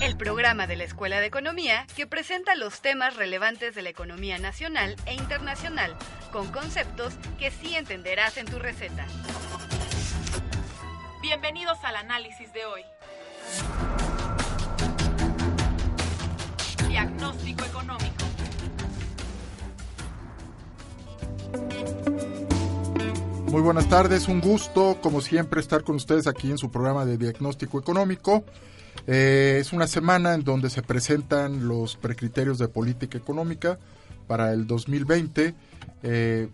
El programa de la Escuela de Economía que presenta los temas relevantes de la economía nacional e internacional, con conceptos que sí entenderás en tu receta. Bienvenidos al análisis de hoy. Diagnóstico Económico. Muy buenas tardes, un gusto como siempre estar con ustedes aquí en su programa de diagnóstico económico. Eh, es una semana en donde se presentan los precriterios de política económica para el 2020. Eh,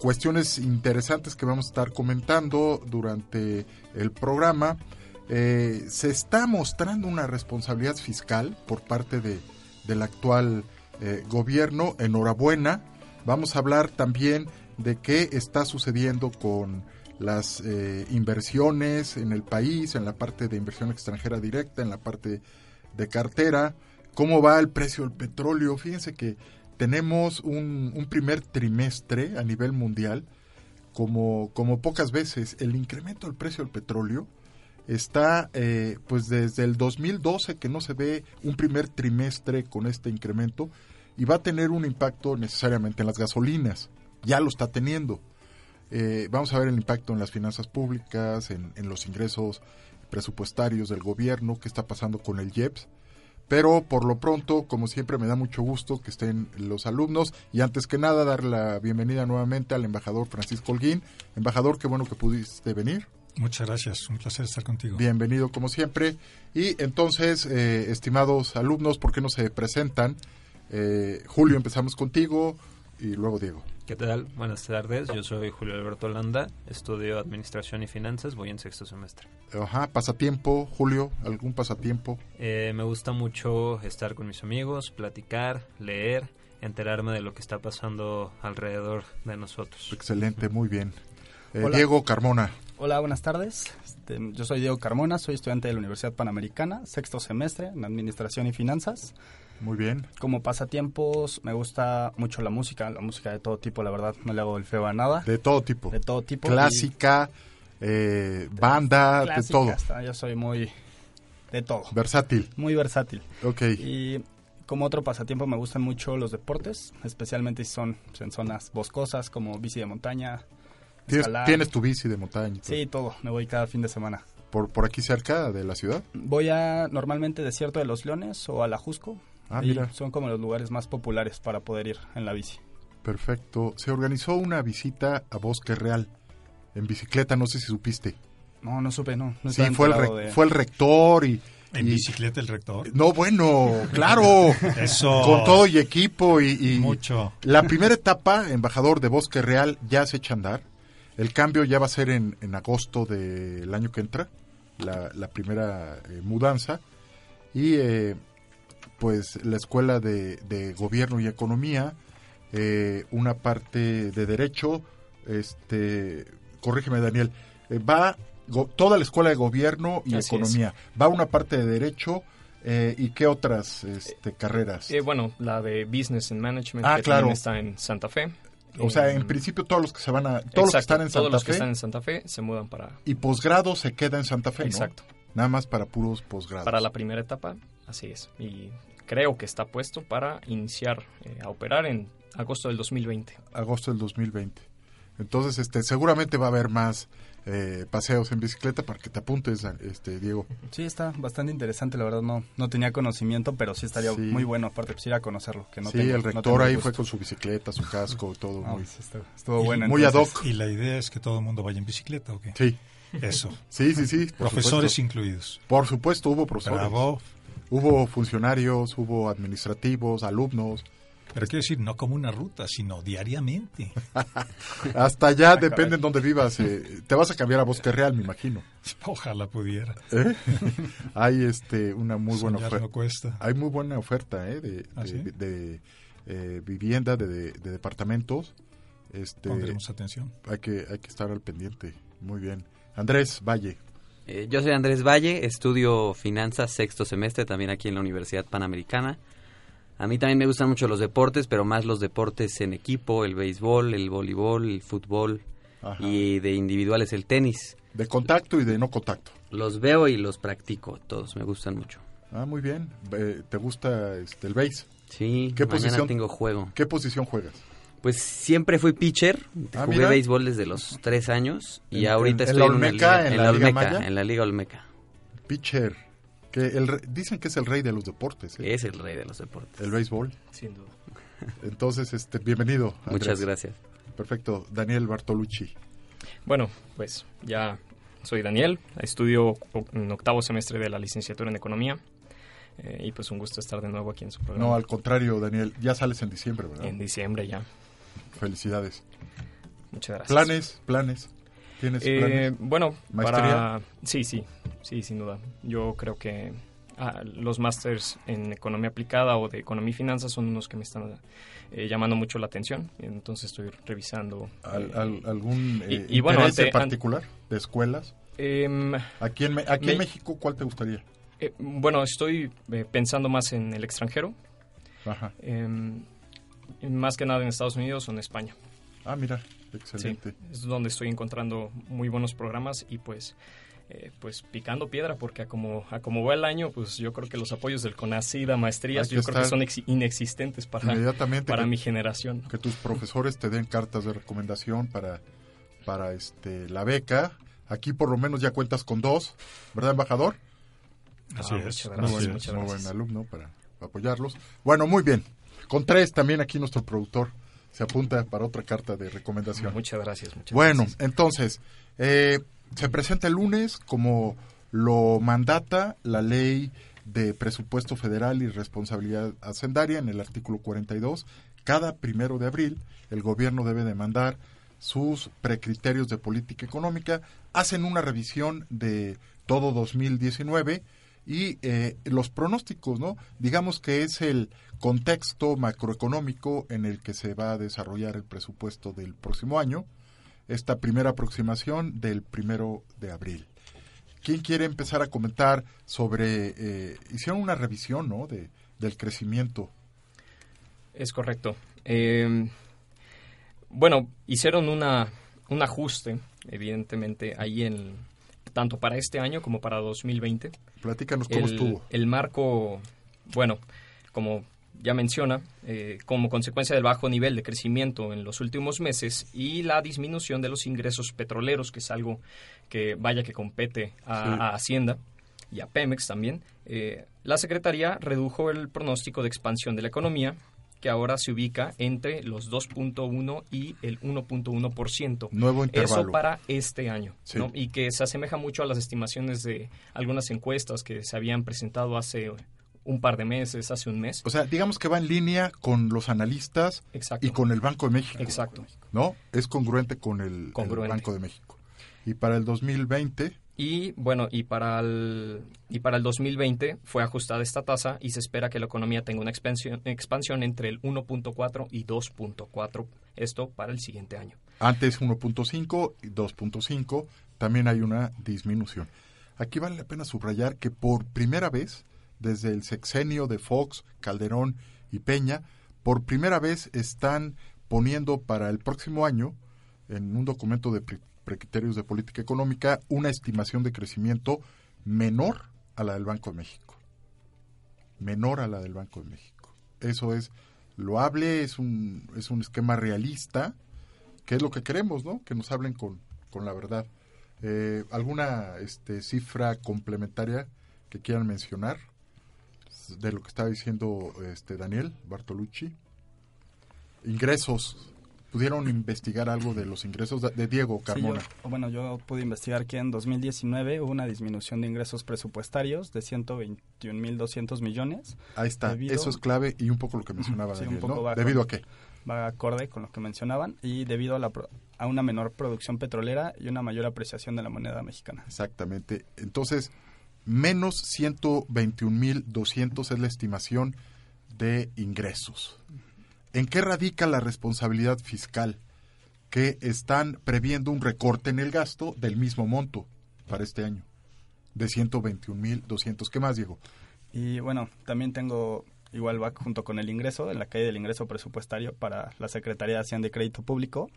cuestiones interesantes que vamos a estar comentando durante el programa. Eh, se está mostrando una responsabilidad fiscal por parte de, del actual gobierno. Enhorabuena. Vamos a hablar también de qué está sucediendo con las eh, inversiones en el país, en la parte de inversión extranjera directa, en la parte de cartera, cómo va el precio del petróleo. Fíjense que tenemos un, primer trimestre a nivel mundial, como, como pocas veces, el incremento del precio del petróleo está eh, pues desde el 2012 que no se ve un primer trimestre con este incremento y va a tener un impacto necesariamente en las gasolinas ya lo está teniendo. Eh, vamos a ver el impacto en las finanzas públicas, en, los ingresos presupuestarios del gobierno, qué está pasando con el IEPS. Pero por lo pronto, como siempre, me da mucho gusto que estén los alumnos y antes que nada dar la bienvenida nuevamente al embajador Francisco Holguín. Embajador, qué bueno que pudiste venir. Muchas gracias, un placer estar contigo. Bienvenido como siempre. Y entonces, eh, estimados alumnos, ¿por qué no se presentan? Eh, Julio, empezamos contigo y luego Diego. ¿Qué tal? Buenas tardes, yo soy Julio Alberto Landa, estudio Administración y Finanzas, voy en sexto semestre. Ajá, pasatiempo, Julio, ¿algún pasatiempo? Eh, me gusta mucho estar con mis amigos, platicar, leer, enterarme de lo que está pasando alrededor de nosotros. Excelente, muy bien. Eh, Diego Carmona. Hola, buenas tardes. Este, yo soy Diego Carmona, soy estudiante de la Universidad Panamericana, sexto semestre en Administración y Finanzas. Muy bien. Como pasatiempos, me gusta mucho la música, la música de todo tipo, la verdad, no le hago el feo a nada. De todo tipo. De todo tipo. Clásica, eh, banda, de todo. yo soy muy de todo. Versátil. Muy versátil. Ok. Y como otro pasatiempo me gustan mucho los deportes, especialmente si son en zonas boscosas como bici de montaña. ¿Tienes, ¿tienes tu bici de montaña? Sí, todo. Me voy cada fin de semana. ¿Por, ¿Por aquí cerca de la ciudad? Voy a normalmente Desierto de los Leones o a La Jusco. Ah, mira. Son como los lugares más populares para poder ir en la bici. Perfecto. Se organizó una visita a Bosque Real en bicicleta, no sé si supiste. No, no supe, no. sí, fue el, fue el rector y... ¿En bicicleta el rector? No, bueno, claro. Eso. Con todo y equipo y, Mucho. La primera etapa, embajador de Bosque Real, ya se echa a andar. El cambio ya va a ser en, en agosto del año que entra, la, la primera eh, mudanza. Y eh, pues la escuela de, gobierno y economía, eh, una parte de derecho, este, corrígeme Daniel, eh, va toda la escuela de gobierno y economía, va una parte de derecho. Eh, ¿Y qué otras este, carreras? bueno, la de Business and Management ah, claro. está en Santa Fe. O sea, en principio todos los que se van a todos los que están en Santa todos los Fe que están en Santa Fe se mudan para y posgrado se queda en Santa Fe, Exacto. Nada más para puros posgrados. Para la primera etapa, así es. Y creo que está puesto para iniciar eh, a operar en agosto del 2020. Agosto del 2020. Entonces, este, seguramente va a haber más eh, paseos en bicicleta para que te apuntes, este, Diego. Sí, está bastante interesante, la verdad no no tenía conocimiento, pero sí estaría muy bueno, aparte pues ir a conocerlo. Que no sí, el rector ahí fue con su bicicleta, su casco, todo muy, estuvo, bueno. Muy ad hoc. ¿Y la idea es que todo el mundo vaya en bicicleta o qué? Sí. Eso. Sí, sí, sí. Profesores incluidos. Por supuesto, hubo profesores. Bravo. Hubo funcionarios, hubo administrativos, alumnos. Pero quiero decir, no como una ruta, sino diariamente. Hasta allá, depende en dónde vivas. eh, te vas a cambiar a Bosque Real, me imagino. Ojalá pudiera. ¿Eh? Hay este una muy buena oferta. no cuesta. Hay muy buena oferta ¿eh? de, ¿Ah, de- sí? de, eh, vivienda, de, de- de departamentos. Este, Pondremos atención. hay que hay que estar al pendiente. Muy bien. Andrés Valle. Eh, yo soy Andrés Valle, estudio finanzas sexto semestre también aquí en la Universidad Panamericana. A mí también me gustan mucho los deportes, pero más los deportes en equipo, el béisbol, el voleibol, el fútbol Ajá. y de individuales el tenis. De contacto y de no contacto. Los veo y los practico, todos me gustan mucho. Ah, muy bien. Eh, ¿Te gusta este, el base? Sí, ¿Qué mañana posición? tengo juego. ¿Qué posición juegas? Pues siempre fui pitcher, Ah, jugué mira. béisbol desde los tres años y En- ahorita en- en estoy la en, una Olmeca, liga, en en la la Liga Olmeca, Maya. en la Liga Olmeca. Pitcher. Que el, re- dicen que es el rey de los deportes, ¿eh? Es el rey de los deportes. el béisbol. Sin duda. Entonces, este, bienvenido. Andrés. Muchas gracias. Perfecto. Daniel Bartolucci. Bueno, pues ya soy Daniel, estudio en octavo semestre de la licenciatura en Economía eh, y pues un gusto estar de nuevo aquí en su programa. No, al contrario, Daniel. Ya sales en diciembre, ¿verdad? en diciembre ya. Felicidades. Muchas gracias. ¿Planes? ¿Planes? ¿Tienes Eh, planes? bueno, ¿Maestría? para... Sí, sí, sí, sin duda. Yo creo que ah, los másters en economía aplicada o de economía y finanzas son unos que me están eh, llamando mucho la atención. Entonces estoy revisando. ¿Al- eh, al- ¿Algún eh, y- bueno, en an- particular de escuelas? em, Aquí, en, Me- aquí en Me- México, ¿cuál te gustaría? eh, bueno, estoy eh, pensando más en el extranjero. Ajá. em, más que nada en Estados Unidos o en España. Ah, mira, Sí, excelente. es donde estoy encontrando muy buenos programas y pues eh, pues picando piedra porque a como, a como va el año, pues yo creo que los apoyos del CONACYT a maestrías yo creo que son ex- inexistentes para, Inmediatamente para que, mi generación. que tus profesores te den cartas de recomendación para, para este, la beca. Aquí por lo menos ya cuentas con dos, ¿verdad, embajador? Así Ah, es. muchas Muy muchas muy gracias. buen alumno para apoyarlos. Bueno, muy bien. Con tres también aquí nuestro productor se apunta para otra carta de recomendación. Muchas gracias. Muchas Bueno, gracias. entonces, eh, se presenta el lunes como lo mandata la ley de presupuesto federal y responsabilidad hacendaria en el artículo 42. Cada primero de abril el gobierno debe de mandar sus precriterios de política económica, hacen una revisión de todo 2019 y eh, los pronósticos, ¿no? Digamos que es el contexto macroeconómico en el que se va a desarrollar el presupuesto del próximo año. Esta primera aproximación del primero de abril. ¿Quién quiere empezar a comentar sobre, eh, hicieron una revisión, ¿no? De, del crecimiento. Es correcto. Eh, bueno, hicieron una, un ajuste, evidentemente, ahí en tanto para este año como para 2020. Platícanos cómo el, estuvo. el marco, bueno, como ya menciona, eh, como consecuencia del bajo nivel de crecimiento en los últimos meses y la disminución de los ingresos petroleros, que es algo que vaya que compete a, Sí. a Hacienda y a Pemex también, eh, la Secretaría redujo el pronóstico de expansión de la economía, que ahora se ubica entre los 2.1 y el 1.1%. Nuevo intervalo. Eso para este año, Sí. ¿no? Y que se asemeja mucho a las estimaciones de algunas encuestas que se habían presentado hace un par de meses, hace un mes. O sea, digamos que va en línea con los analistas Exacto. y con el Banco de México. Exacto. ¿No? Es congruente con el. Banco de México. Y para el 2020, Y bueno, y para el y para el 2020 fue ajustada esta tasa y se espera que la economía tenga una expansión, expansión entre el 1.4 y 2.4, esto para el siguiente año. antes 1.5 y 2.5, también hay una disminución. Aquí vale la pena subrayar que por primera vez, desde el sexenio de Fox, Calderón y Peña, por primera vez están poniendo para el próximo año, en un documento de pre- precriterios de política económica, una estimación de crecimiento menor a la del Banco de México. Menor a la del Banco de México. Eso es loable, es un, es un esquema realista, que es lo que queremos, ¿no? Que nos hablen con, con la verdad. Eh, ¿Alguna este, cifra complementaria que quieran mencionar de lo que estaba diciendo este Daniel Bartolucci? Ingresos ¿Pudieron investigar algo de los ingresos de, Diego Sí, Carmona? yo- bueno, yo pude investigar que en 2019 hubo una disminución de ingresos presupuestarios de 121.200 millones. Ahí está, debido- eso es clave y un poco lo que mencionaba Sí, ¿Debido a qué? Va acorde con lo que mencionaban y debido a, la, a una menor producción petrolera y una mayor apreciación de la moneda mexicana. Exactamente. Entonces, menos 121.200 es la estimación de ingresos. ¿En qué radica la responsabilidad fiscal? Que están previendo un recorte en el gasto del mismo monto para este año, de 121.200. ¿Qué más, Diego? Y bueno, también tengo, igual va junto con el ingreso, en la caída del ingreso presupuestario para la Secretaría de Hacienda y Crédito Público,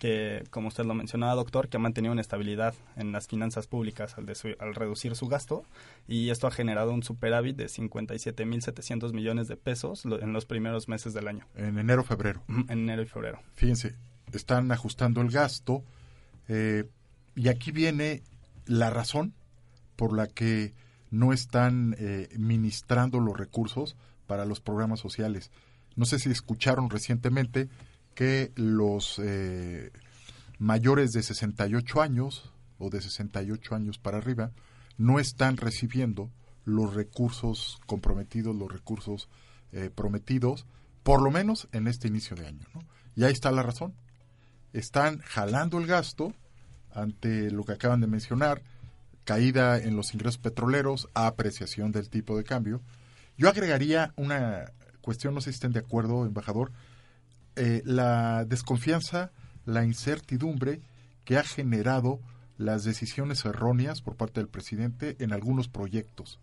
que como usted lo mencionaba, doctor, que ha mantenido una estabilidad en las finanzas públicas al, de su- al reducir su gasto y esto ha generado un superávit de 57.700 millones de pesos en los primeros meses del año, En enero, febrero. en enero y febrero. Fíjense, están ajustando el gasto eh, y aquí viene la razón por la que no están eh, ministrando los recursos para los programas sociales. No sé si escucharon recientemente que los eh, mayores de 68 años o de 68 años para arriba no están recibiendo los recursos comprometidos, los recursos eh, prometidos, por lo menos en este inicio de año. ¿no? Y ahí está la razón. Están jalando el gasto ante lo que acaban de mencionar, caída en los ingresos petroleros, apreciación del tipo de cambio. Yo agregaría una cuestión, no sé si estén de acuerdo, embajador, eh, la desconfianza, la incertidumbre que ha generado las decisiones erróneas por parte del presidente en algunos proyectos.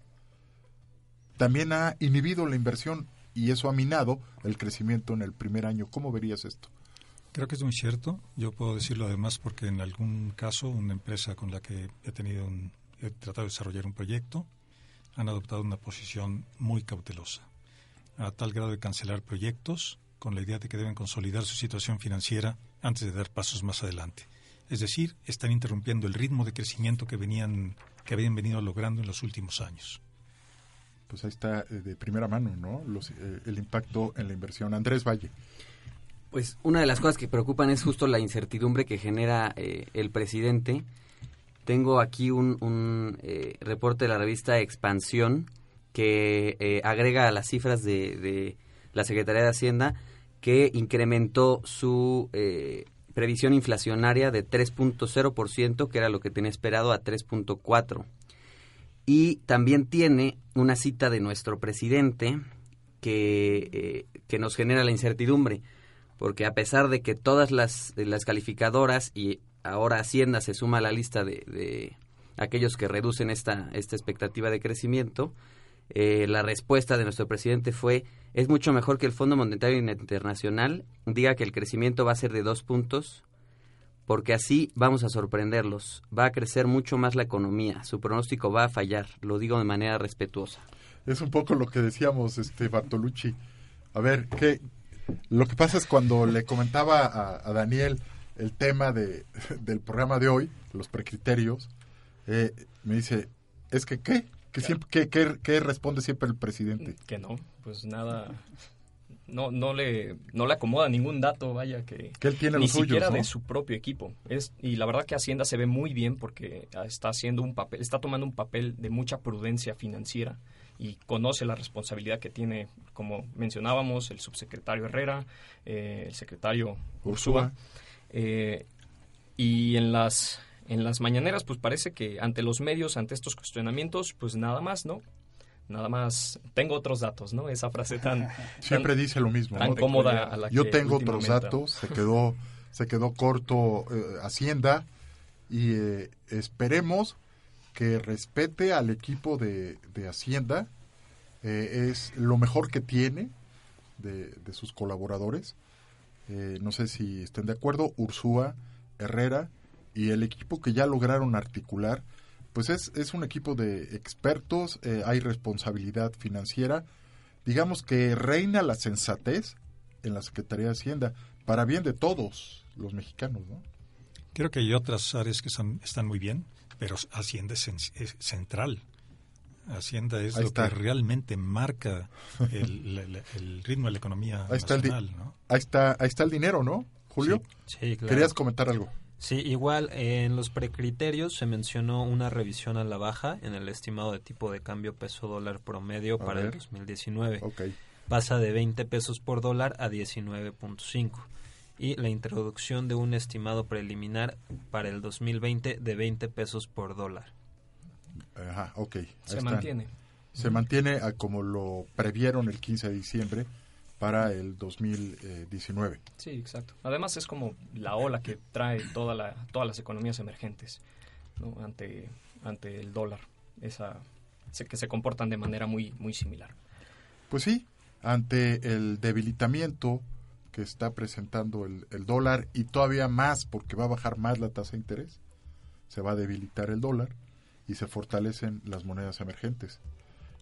También ha inhibido la inversión y eso ha minado el crecimiento en el primer año. ¿Cómo verías esto? Creo que es muy cierto. Yo puedo decirlo además porque en algún caso una empresa con la que he tenido un, he tratado de desarrollar un proyecto han adoptado una posición muy cautelosa, a tal grado de cancelar proyectos con la idea de que deben consolidar su situación financiera antes de dar pasos más adelante. Es decir, están interrumpiendo el ritmo de crecimiento que venían que habían venido logrando en los últimos años. Pues ahí está eh, de primera mano, ¿no? Los, eh, el impacto en la inversión. Andrés Valle. Pues una de las cosas que preocupan es justo la incertidumbre que genera eh, el presidente. Tengo aquí un, un, eh, reporte de la revista Expansión que eh, agrega las cifras de, de la Secretaría de Hacienda que incrementó su eh, previsión inflacionaria de 3.0%, que era lo que tenía esperado, a 3.4%. Y también tiene una cita de nuestro presidente que, eh, que nos genera la incertidumbre porque a pesar de que todas las, las calificadoras y ahora Hacienda se suma a la lista de, de aquellos que reducen esta, esta expectativa de crecimiento, eh, la respuesta de nuestro presidente fue, es mucho mejor que el Fondo Monetario Internacional diga que el crecimiento va a ser de dos puntos, porque así vamos a sorprenderlos, va a crecer mucho más la economía, su pronóstico va a fallar, lo digo de manera respetuosa. Es un poco lo que decíamos, este Bartolucci. A ver, ¿qué, lo que pasa es cuando le comentaba a, a Daniel el tema de, del programa de hoy, los precriterios, eh, me dice, ¿es que qué? ¿Qué, siempre, qué, qué, qué responde siempre el presidente? Que no, pues nada, no, no, le, no le acomoda ningún dato, vaya, que, Que él tiene ni los suyos, siquiera ¿no? de su propio equipo. Es, y la verdad que Hacienda se ve muy bien porque está haciendo un papel, está tomando un papel de mucha prudencia financiera y conoce la responsabilidad que tiene, como mencionábamos, el subsecretario Herrera, eh, el secretario Ursúa. Eh, y en las, en las mañaneras, pues parece que ante los medios, ante estos cuestionamientos, pues nada más, ¿no? Nada más, tengo otros datos, ¿no? Esa frase tan... Siempre tan- dice lo mismo. Tan ¿no? cómoda a la Yo que tengo otros datos, se quedó, se quedó corto eh, Hacienda y eh, esperemos que respete al equipo de, de Hacienda. Eh, es lo mejor que tiene de, de sus colaboradores. No sé si estén de acuerdo, Ursúa, Herrera y el equipo que ya lograron articular, pues es, es un equipo de expertos, eh, hay responsabilidad financiera, digamos que reina la sensatez en la Secretaría de Hacienda, para bien de todos los mexicanos, ¿no? Creo que hay otras áreas que están, están muy bien, pero Hacienda es, cen- es central. Hacienda es Ahí lo está. que realmente marca el, ritmo de la economía Ahí está, el nacional, ¿no? ahí está, ahí está el dinero, ¿no? Julio, Sí, claro. querías comentar algo. Sí, igual en los precriterios se mencionó una revisión a la baja en el estimado de tipo de cambio peso dólar promedio A para el ver. 2019. Ok. Pasa de 20 pesos por dólar a 19.5 y la introducción de un estimado preliminar para el 2020 de 20 pesos por dólar. Ajá, ok. ahí Se están. mantiene. Se mantiene a como lo previeron el 15 de diciembre para el 2019. Sí, exacto. Además es como la ola que trae toda la, todas las economías emergentes ¿no? ante, ante el dólar. Esa, que se comportan de manera muy, muy similar. Pues sí, ante el debilitamiento que está presentando el, el dólar y todavía más porque va a bajar más la tasa de interés, se va a debilitar el dólar y se fortalecen las monedas emergentes.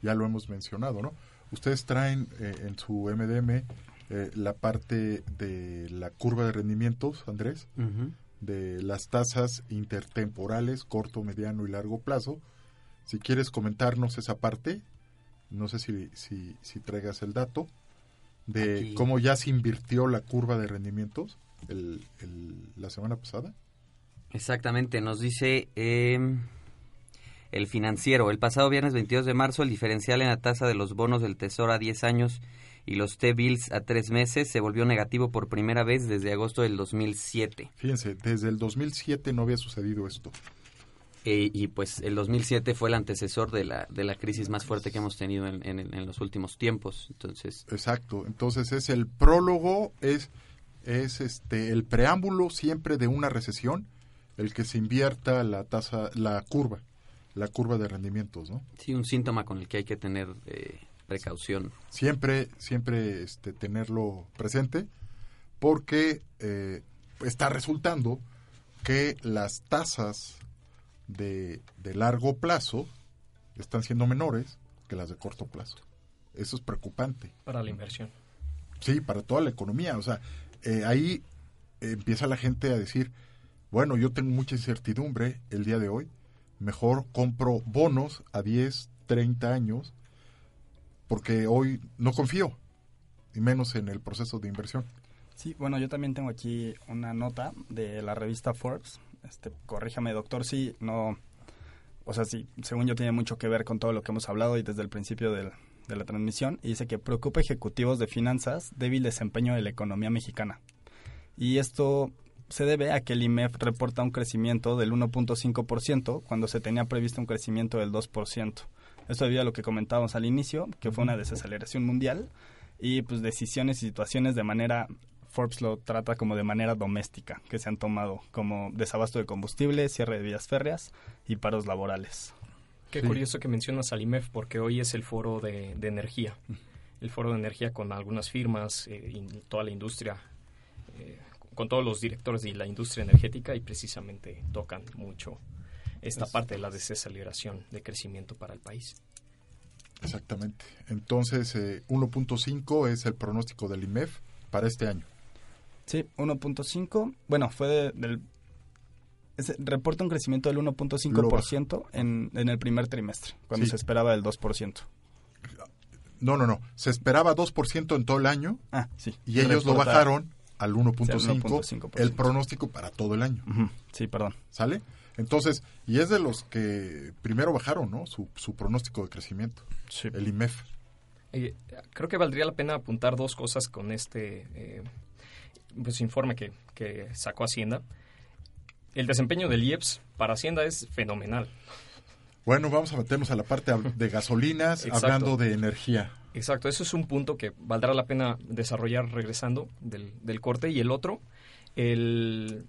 Ya lo hemos mencionado, ¿no? Ustedes traen eh, en su MDM eh, la parte de la curva de rendimientos, Andrés, de las tasas intertemporales, corto, mediano y largo plazo. Si quieres comentarnos esa parte, no sé si, si, si traigas el dato, de Aquí. cómo ya se invirtió la curva de rendimientos el, el- la semana pasada. Exactamente, nos dice eh, el financiero. El pasado viernes 22 de marzo, el diferencial en la tasa de los bonos del Tesoro a 10 años y los T-bills a 3 meses se volvió negativo por primera vez desde agosto del 2007. Fíjense, desde el 2007 no había sucedido esto. Eh, y pues el 2007 fue el antecesor de la, de la crisis más fuerte que hemos tenido en, en- en los últimos tiempos. Entonces, Exacto, entonces es el prólogo, es, es este el preámbulo siempre de una recesión, el que se invierta la tasa, la curva, la curva de rendimientos, ¿no? sí, un síntoma con el que hay que tener eh, precaución. siempre, siempre este, tenerlo presente, porque eh, está resultando que las tasas de, de largo plazo están siendo menores que las de corto plazo. Eso es preocupante. Para la inversión. Sí, para toda la economía. O sea, eh, ahí empieza la gente a decir, bueno, yo tengo mucha incertidumbre el día de hoy, mejor compro bonos a 10, 30 años, porque hoy no confío, y menos en el proceso de inversión. Sí, bueno, yo también tengo aquí una nota de la revista Forbes. Este, corríjame, doctor, sí, no, o sea, sí, según yo tiene mucho que ver con todo lo que hemos hablado y desde el principio del- de la transmisión. Y dice que preocupa ejecutivos de finanzas débil desempeño de la economía mexicana. Y esto se debe a que el IMEF reporta un crecimiento del 1.5% cuando se tenía previsto un crecimiento del 2%. Esto debido a lo que comentábamos al inicio, que fue una desaceleración mundial y pues decisiones y situaciones de manera Forbes lo trata como de manera doméstica que se han tomado como desabasto de combustible, cierre de vías férreas y paros laborales. Qué Sí. curioso que mencionas al IMEF porque hoy es el foro de, de energía. El foro de energía con algunas firmas eh, y toda la industria, eh, con todos los directores de la industria energética y precisamente tocan mucho esta Es- parte de la desaceleración de crecimiento para el país. Exactamente. Entonces, eh, 1.5 es el pronóstico del IMEF para este año. Sí, 1.5. Bueno, fue de- del... reporta un crecimiento del 1.5% en, en el primer trimestre, cuando Sí. se esperaba del 2%. No, no, no. Se esperaba 2% en todo el año Ah, sí. y ellos lo bajaron al Sí, al 1.5, 1.5%. el pronóstico para todo el año. Sí, perdón. ¿Sale? Entonces, y es de los que primero bajaron, ¿no? Su, su pronóstico de crecimiento, Sí. el IMEF. Eh, creo que valdría la pena apuntar dos cosas con este eh, pues, informe que, que sacó Hacienda. El desempeño del IEPS para Hacienda es fenomenal. Bueno, vamos a meternos a la parte de gasolinas, hablando de energía. Exacto, eso es un punto que valdrá la pena desarrollar regresando del, del corte. Y el otro, el,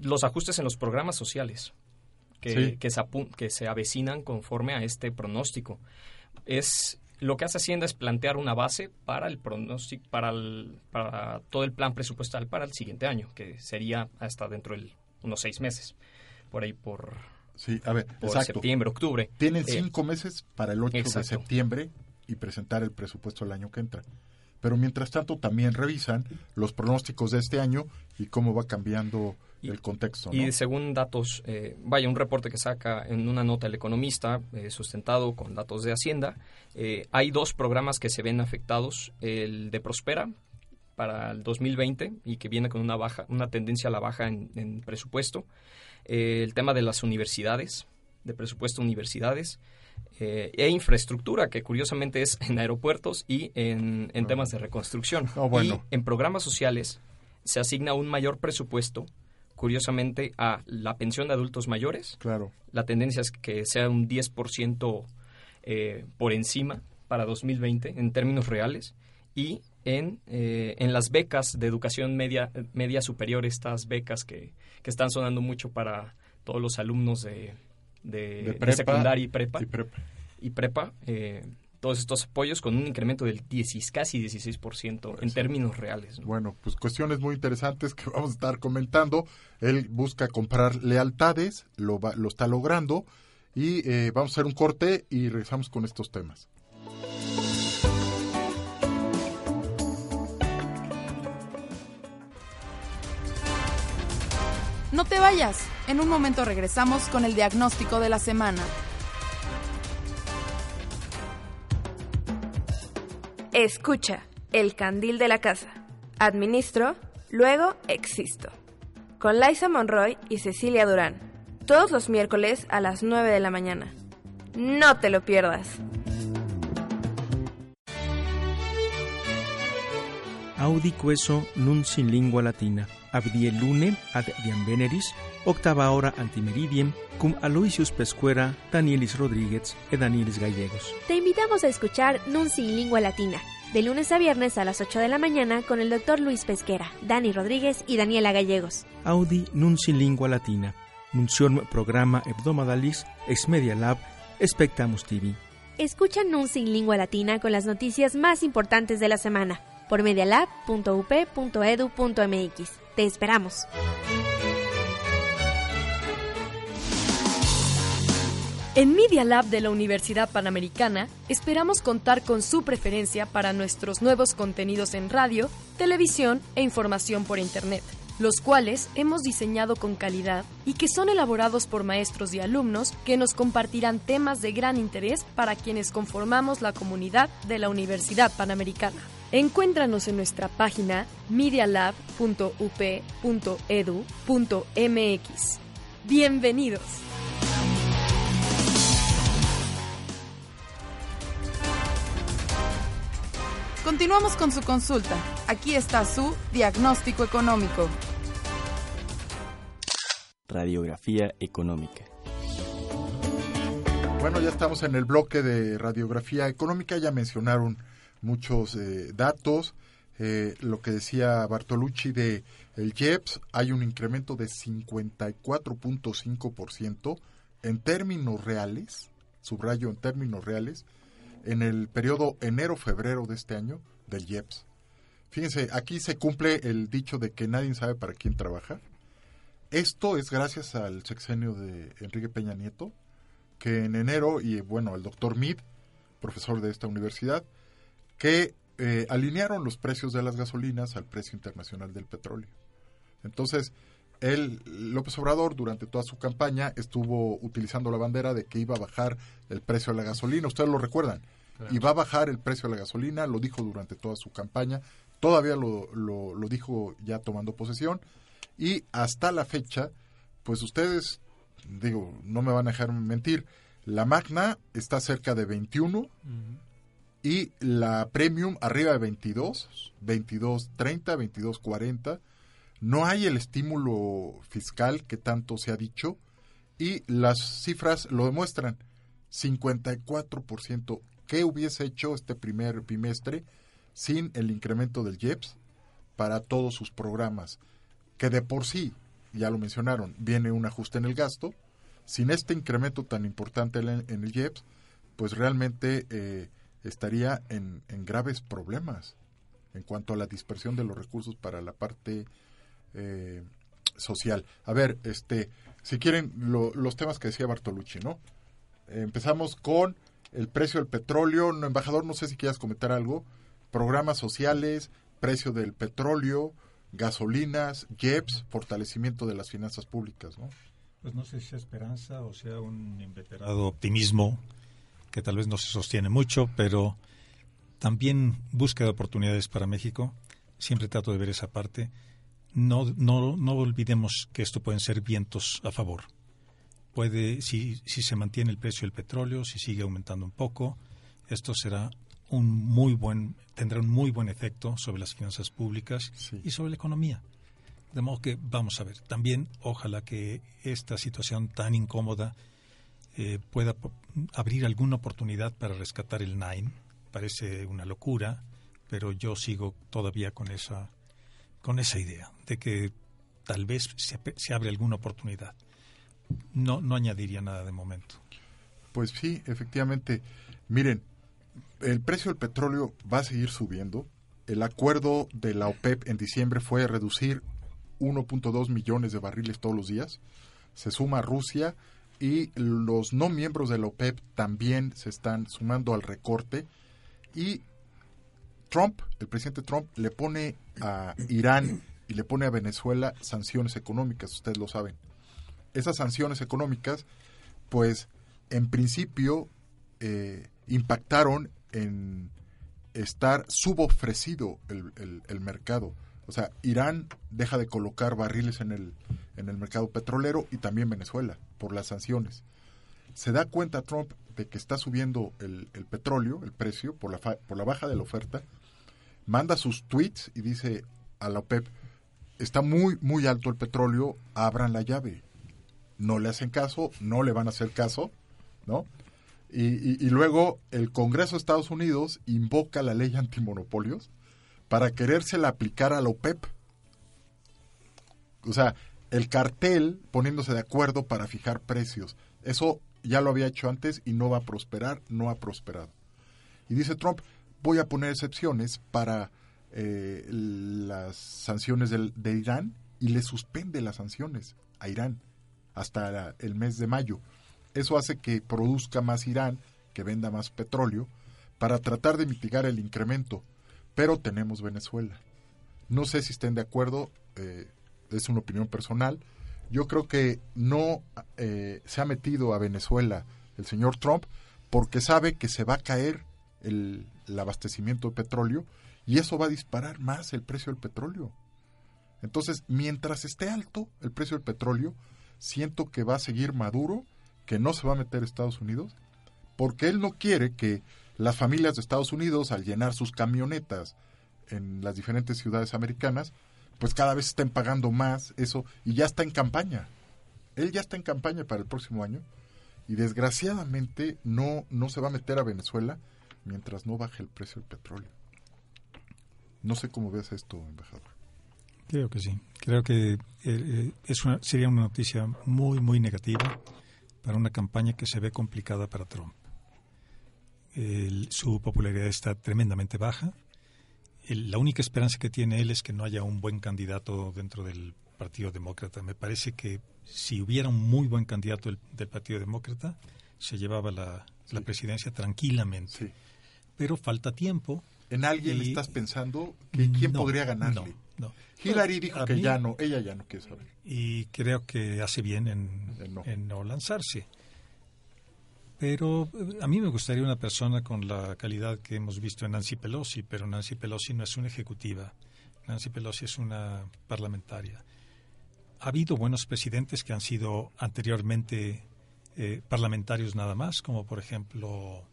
los ajustes en los programas sociales que, Sí. que, se que se avecinan conforme a este pronóstico. Es lo que hace Hacienda es plantear una base para el pronóstico, para, el- para todo el plan presupuestal para el siguiente año, que sería hasta dentro de unos seis meses, por ahí por, Sí, a ver, por exacto. septiembre, octubre. Tienen Eh, cinco meses para el 8 de septiembre y presentar el presupuesto el año que entra. Pero mientras tanto también revisan los pronósticos de este año y cómo va cambiando Y- el contexto, ¿no? Y según datos, eh, vaya, un reporte que saca en una nota el economista, eh, sustentado con datos de Hacienda, eh, hay dos programas que se ven afectados, el de Prospera, para el 2020 y que viene con una baja, una tendencia a la baja en, en presupuesto. Eh, el tema de las universidades, de presupuesto universidades eh, e infraestructura, que curiosamente es en aeropuertos y en, en temas de reconstrucción. Ah, bueno. Y en programas sociales se asigna un mayor presupuesto, curiosamente, a la pensión de adultos mayores. Claro. La tendencia es que sea un 10% eh, por encima para 2020 en términos reales y en, eh, en las becas de educación media, media superior, estas becas que, que están sonando mucho para todos los alumnos de, de, De de prepa secundaria y prepa. Y prepa. Y prepa, eh, todos estos apoyos con un incremento del 10, casi 16% en términos reales. ¿no? Bueno, pues cuestiones muy interesantes que vamos a estar comentando. Él busca comprar lealtades, lo, va- lo está logrando. Y eh, vamos a hacer un corte y regresamos con estos temas. No te vayas. En un momento regresamos con el diagnóstico de la semana. Escucha, el candil de la casa. Administro, luego existo. Con Liza Monroy y Cecilia Durán. Todos los miércoles a las 9 de la mañana. No te lo pierdas. Audi queso nun sin lingua latina, abdie lune ad diam veneris, octava hora antimeridiem, cum Aloysius Pescuera, Danielis Rodríguez e Danielis Gallegos. Te invitamos a escuchar Nun sin lingua latina, de lunes a viernes a las 8 de la mañana con el doctor Luis Pesquera, Dani Rodríguez y Daniela Gallegos. Audi nun sin lingua latina, nunciorm programa hebdomadalis ex Media Lab, Spectamus TV. Escucha Nun sin lingua latina con las noticias más importantes de la semana por medialab.up.edu.mx. Te esperamos. En Media Lab de la Universidad Panamericana esperamos contar con su preferencia para nuestros nuevos contenidos en radio, televisión e información por Internet, los cuales hemos diseñado con calidad y que son elaborados por maestros y alumnos que nos compartirán temas de gran interés para quienes conformamos la comunidad de la Universidad Panamericana. Encuéntranos en nuestra página medialab.up.edu.mx. Bienvenidos. Continuamos con su consulta. Aquí está su diagnóstico económico. Radiografía económica. Bueno, ya estamos en el bloque de radiografía económica. Ya mencionaron muchos eh, datos. Eh, lo que decía Bartolucci de el IEPS, hay un incremento de 54.5% en términos reales, subrayo en términos reales, en el periodo enero-febrero de este año del IEPS. Fíjense, aquí se cumple el dicho de que nadie sabe para quién trabaja. Esto es gracias al sexenio de Enrique Peña Nieto, que en enero, y bueno, el doctor Mid, profesor de esta universidad, que eh, alinearon los precios de las gasolinas al precio internacional del petróleo. Entonces, él, López Obrador, durante toda su campaña, estuvo utilizando la bandera de que iba a bajar el precio de la gasolina. Ustedes lo recuerdan. Claro. Iba a bajar el precio de la gasolina, lo dijo durante toda su campaña. Todavía lo, lo, lo dijo ya tomando posesión. Y hasta la fecha, pues ustedes, digo, no me van a dejar mentir, la Magna está cerca de 21 y la Premium arriba de 22, 22, 30, 22, 40. No hay el estímulo fiscal que tanto se ha dicho y las cifras lo demuestran. 54%. ¿Qué hubiese hecho este primer bimestre sin el incremento del IEPS para todos sus programas? Que de por sí, ya lo mencionaron, viene un ajuste en el gasto. Sin este incremento tan importante en el, IEPS, pues realmente eh, estaría en, en, graves problemas en cuanto a la dispersión de los recursos para la parte eh, social. A ver, este, si quieren lo, los temas que decía Bartolucci, ¿no? Empezamos con el precio del petróleo. No, embajador, no sé si quieras comentar algo. Programas sociales, precio del petróleo, gasolinas, JEPS, fortalecimiento de las finanzas públicas, ¿no? Pues no sé si sea esperanza o sea un inveterado optimismo que tal vez no se sostiene mucho, pero también búsqueda de oportunidades para México. siempre trato de ver esa parte. No, no, no olvidemos que esto pueden ser vientos a favor. Puede, si, si se mantiene el precio del petróleo, si sigue aumentando un poco, esto será un muy buen, tendrá un muy buen efecto sobre las finanzas públicas y sobre la economía. De modo que vamos a ver. También ojalá que esta situación tan incómoda eh, pueda abrir alguna oportunidad para rescatar el Nine. Parece una locura, pero yo sigo todavía con esa con esa idea de que tal vez se, se abre alguna oportunidad. No no añadiría nada de momento. Pues sí, efectivamente. Miren, el precio del petróleo va a seguir subiendo. El acuerdo de la OPEP en diciembre fue reducir 1.2 millones de barriles todos los días. Se suma Rusia y los no miembros de la OPEP también se están sumando al recorte. Y Trump, el presidente Trump, le pone a Irán y le pone a Venezuela sanciones económicas, ustedes lo saben. Esas sanciones económicas, pues en principio eh, impactaron en estar subofrecido el, el- el mercado. O sea, Irán deja de colocar barriles en el, en el mercado petrolero y también Venezuela por las sanciones. Se da cuenta Trump de que está subiendo el, petróleo, el precio, por la, fa- por la baja de la oferta, manda sus tweets y dice a la OPEP, está muy, muy alto el petróleo, abran la llave. No le hacen caso, no le van a hacer caso, ¿no? Y- y luego el Congreso de Estados Unidos invoca la ley antimonopolios para querérsela aplicar a la OPEP. O sea, el cartel poniéndose de acuerdo para fijar precios. Eso ya lo había hecho antes y no va a prosperar, no ha prosperado. Y dice Trump, voy a poner excepciones para eh, las sanciones del- de Irán y le suspende las sanciones a Irán hasta el mes de mayo. Eso hace que produzca más Irán, que venda más petróleo, para tratar de mitigar el incremento. Pero tenemos Venezuela. No sé si estén de acuerdo, eh, es una opinión personal. Yo creo que no eh, se ha metido a Venezuela el señor Trump porque sabe que se va a caer el, el abastecimiento de petróleo y eso va a disparar más el precio del petróleo. Entonces, mientras esté alto el precio del petróleo, siento que va a seguir Maduro, que no se va a meter a Estados Unidos, porque él no quiere que las familias de Estados Unidos, al llenar sus camionetas en las diferentes ciudades americanas, pues cada vez estén pagando más eso y ya está en campaña. Él ya está en campaña para el próximo año y desgraciadamente no, no se va a meter a Venezuela mientras no baje el precio del petróleo. No sé cómo ves esto, embajador. Creo que sí. Creo que eh, eh, es una, sería una noticia muy, muy negativa para una campaña que se ve complicada para Trump. El- su popularidad está tremendamente baja. El- la única esperanza que tiene él es que no haya un buen candidato dentro del Partido Demócrata. Me parece que si hubiera un muy buen candidato del, del Partido Demócrata, se llevaba la, la presidencia tranquilamente. Pero falta tiempo. ¿En alguien y- estás pensando que quién No, podría ganarle? no, no. Hillary dijo que mí- ya no, ella ya no quiere saber. y creo que hace bien en, en no. lanzarse. Pero eh, a mí me gustaría una persona con la calidad que hemos visto en Nancy Pelosi, pero Nancy Pelosi no es una ejecutiva. Nancy Pelosi es una parlamentaria. Ha habido buenos presidentes que han sido anteriormente eh, parlamentarios nada más, como por ejemplo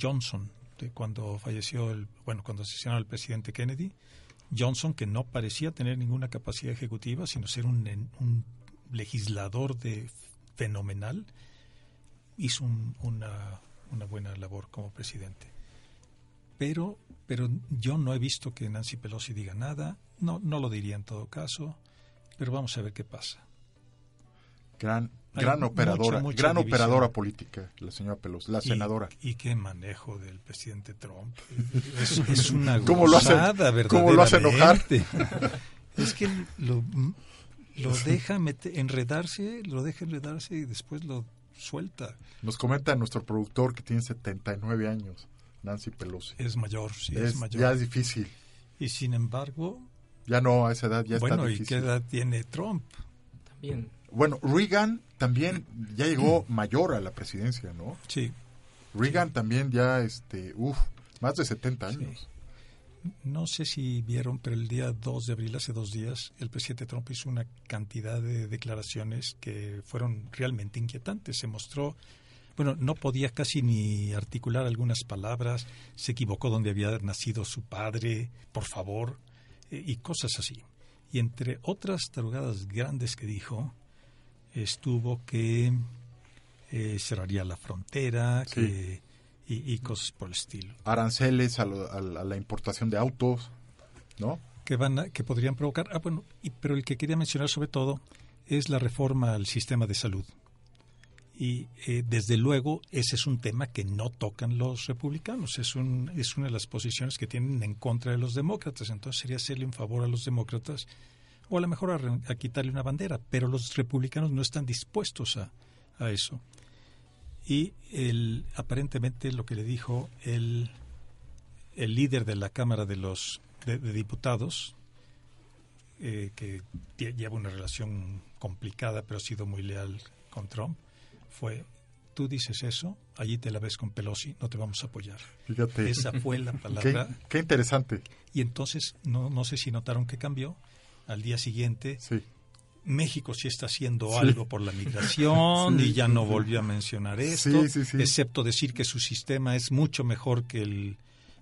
Johnson, de cuando falleció el, bueno, cuando asesinaron al presidente Kennedy. Johnson, que no parecía tener ninguna capacidad ejecutiva, sino ser un, un legislador de fenomenal, hizo un- una, una buena labor como presidente. Pero, pero yo no he visto que Nancy Pelosi diga nada, no, no lo diría en todo caso, pero vamos a ver qué pasa. Gran, gran operadora, mucha gran división. operadora política, la señora Pelosi, la senadora. Y, qué manejo del presidente Trump. Es, es una ¿Cómo lo hace- gozada, cómo lo hace enojar? Es que lo, lo deja mete- enredarse, lo deja enredarse y después lo suelta. Nos comenta nuestro productor que tiene 79 años, Nancy Pelosi. Es mayor, sí, es, mayor. Ya es difícil. Y sin embargo, Ya no, a esa edad ya bueno, está ¿y difícil. qué edad tiene Trump? También. Bueno, Reagan también ya llegó mayor a la presidencia, ¿no? Sí. Reagan también ya, este, uff, más de 70 años. No sé si vieron, pero el día 2 de abril, hace dos días, el presidente Trump hizo una cantidad de declaraciones que fueron realmente inquietantes. Se mostró, bueno, no podía casi ni articular algunas palabras, se equivocó donde había nacido su padre, por favor, eh, y cosas así. Y entre otras tarugadas grandes que dijo, estuvo que eh, cerraría la frontera, Sí. que, y, y cosas por el estilo. Aranceles a, lo- a la a la importación de autos, ¿no? que van a- que podrían provocar ah bueno y- pero el que quería mencionar sobre todo es la reforma al sistema de salud. Y eh, desde luego ese es un tema que no tocan los republicanos. Es un es una de las posiciones que tienen en contra de los demócratas. Entonces sería hacerle un favor a los demócratas o a lo mejor a, a quitarle una bandera. Pero los republicanos no están dispuestos a, a eso y el aparentemente lo que le dijo el el líder de la Cámara de los de, de Diputados, eh, que lleva una relación complicada, pero ha sido muy leal con Trump, fue, tú dices eso, allí te la ves con Pelosi, no te vamos a apoyar. Fíjate. Esa fue la palabra. Qué, qué interesante. Y entonces, no, no sé si notaron que cambió. Al día siguiente, México sí está haciendo Sí. algo por la migración Sí, y ya no volvió a mencionar esto, Sí, excepto decir que su sistema es mucho mejor que el,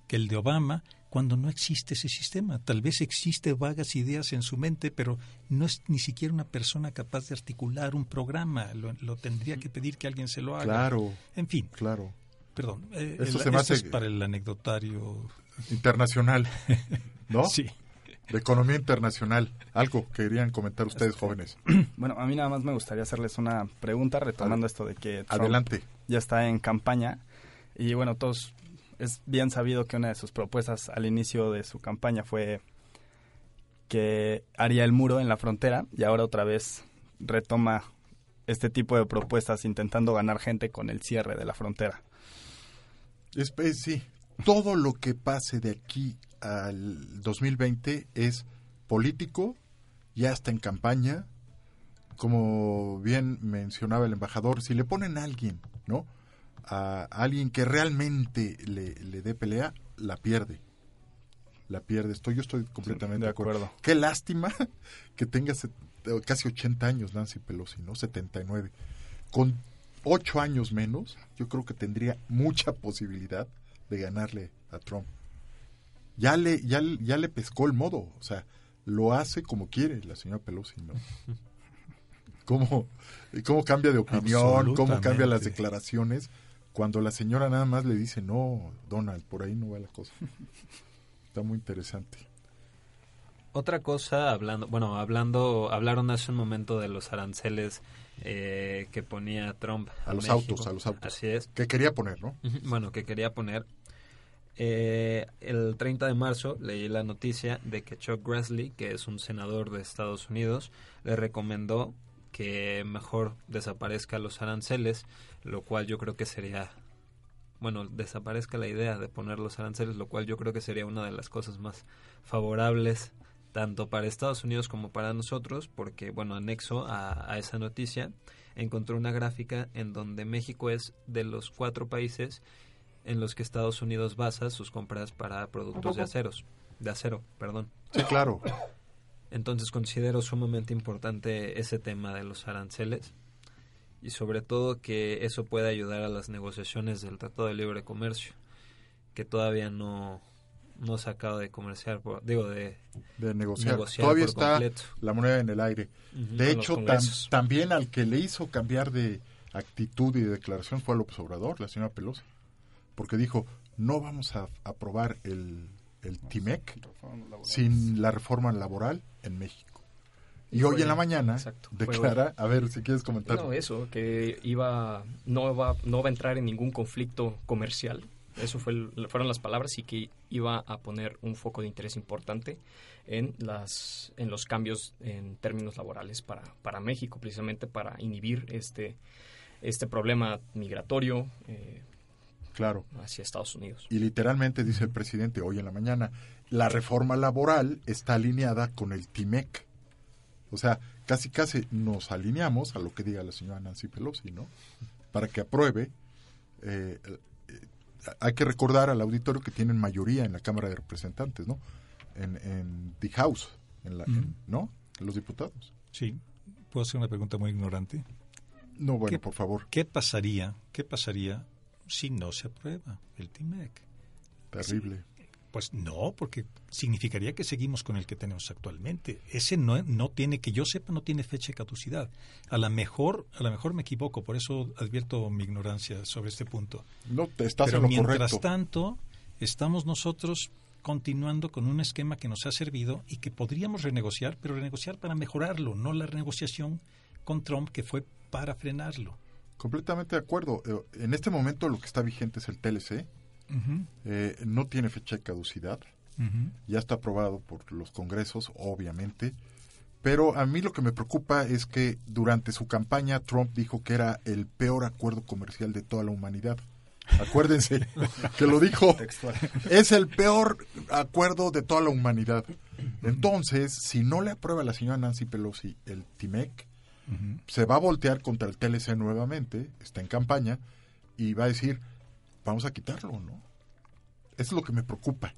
que el de Obama, cuando no existe ese sistema. Tal vez existe vagas ideas en su mente, pero no es ni siquiera una persona capaz de articular un programa. Lo, lo tendría que pedir que alguien se lo haga. Claro. En fin. Claro. Perdón. eh, Eso el- se me esto hace- es para el anecdotario. Internacional, ¿no? Sí. De economía internacional. Algo que querían comentar ustedes, jóvenes. Bueno, a mí nada más me gustaría hacerles una pregunta retomando esto de que Trump Adelante. ya está en campaña y bueno, todos es bien sabido que una de sus propuestas al inicio de su campaña fue que haría el muro en la frontera y ahora otra vez retoma este tipo de propuestas intentando ganar gente con el cierre de la frontera. Es, es- sí, todo lo que pase de aquí al 2020 es político, ya está en campaña. Como bien mencionaba el embajador, si le ponen a alguien, ¿no? A alguien que realmente le, le dé pelea, la pierde. La pierde. Estoy, yo estoy completamente de de acuerdo. acuerdo. Qué lástima que tenga set- casi 80 años Nancy Pelosi, ¿no? 79. Con ocho años menos, yo creo que tendría mucha posibilidad de ganarle a Trump. Ya le, ya, ya le pescó el modo, o sea, lo hace como quiere la señora Pelosi, ¿no? ¿Cómo, cómo cambia de opinión, cómo cambia las declaraciones, cuando la señora nada más le dice, no, Donald, por ahí no va la cosa. Está muy interesante. Otra cosa, hablando, bueno, hablando, hablaron hace un momento de los aranceles eh, que ponía Trump A los México. autos, a los autos. Así es. Que quería poner, ¿no? Bueno, que quería poner. Eh, el 30 de marzo leí la noticia de que Chuck Grassley, que es un senador de Estados Unidos, le recomendó que mejor desaparezca los aranceles, lo cual yo creo que sería, bueno, desaparezca la idea de poner los aranceles, lo cual yo creo que sería una de las cosas más favorables tanto para Estados Unidos como para nosotros, porque, bueno, anexo a, a esa noticia, encontré una gráfica en donde México es de los cuatro países en los que Estados Unidos basa sus compras para productos de aceros, de acero, perdón. Sí, claro. Entonces considero sumamente importante ese tema de los aranceles y sobre todo que eso puede ayudar a las negociaciones del Tratado de Libre Comercio, que todavía no no se acaba de comerciar, por, digo de, de negociar. negociar Todavía por está completo. la moneda en el aire. De hecho, tam- también al que le hizo cambiar de actitud y de declaración fue al observador, la señora Pelosi. Porque dijo, no vamos a aprobar el, el TIMEC sin la reforma laboral en México. Y hoy en la mañana exacto, declara, a ver si quieres comentar. No, eso, que iba, no, va, no va a entrar en ningún conflicto comercial. Eso fue fueron las palabras y que iba a poner un foco de interés importante en, las, en los cambios en términos laborales para, para México, precisamente para inhibir este, este problema migratorio eh, Claro. hacia Estados Unidos. Y literalmente dice el presidente hoy en la mañana, la reforma laboral está alineada con el TIMEC. O sea, casi casi nos alineamos a lo que diga la señora Nancy Pelosi, ¿no? Para que apruebe eh, eh, hay que recordar al auditorio que tienen mayoría en la Cámara de Representantes, ¿no? En, en the House, en la, en- ¿no? En los diputados. Sí, puedo hacer una pregunta muy ignorante. No, bueno, ¿Qué- por favor. ¿Qué pasaría, qué pasaría si no se aprueba el TIMEC? Terrible. Pues no, porque significaría que seguimos con el que tenemos actualmente. Ese no, no tiene, que yo sepa, no tiene fecha de caducidad. A lo mejor, a lo mejor me equivoco, por eso advierto mi ignorancia sobre este punto. No, te estás Pero en lo mientras correcto. tanto, estamos nosotros continuando con un esquema que nos ha servido y que podríamos renegociar, pero renegociar para mejorarlo, no la renegociación con Trump que fue para frenarlo. Completamente de acuerdo. Eh, En este momento lo que está vigente es el TLC. Eh, no tiene fecha de caducidad. Ya está aprobado por los congresos, obviamente. Pero a mí lo que me preocupa es que durante su campaña Trump dijo que era el peor acuerdo comercial de toda la humanidad. Acuérdense que lo dijo. Es el peor acuerdo de toda la humanidad. Entonces, si no le aprueba la señora Nancy Pelosi el TIMEC, Se va a voltear contra el TLC nuevamente, está en campaña, y va a decir, vamos a quitarlo, ¿no? Es lo que me preocupa.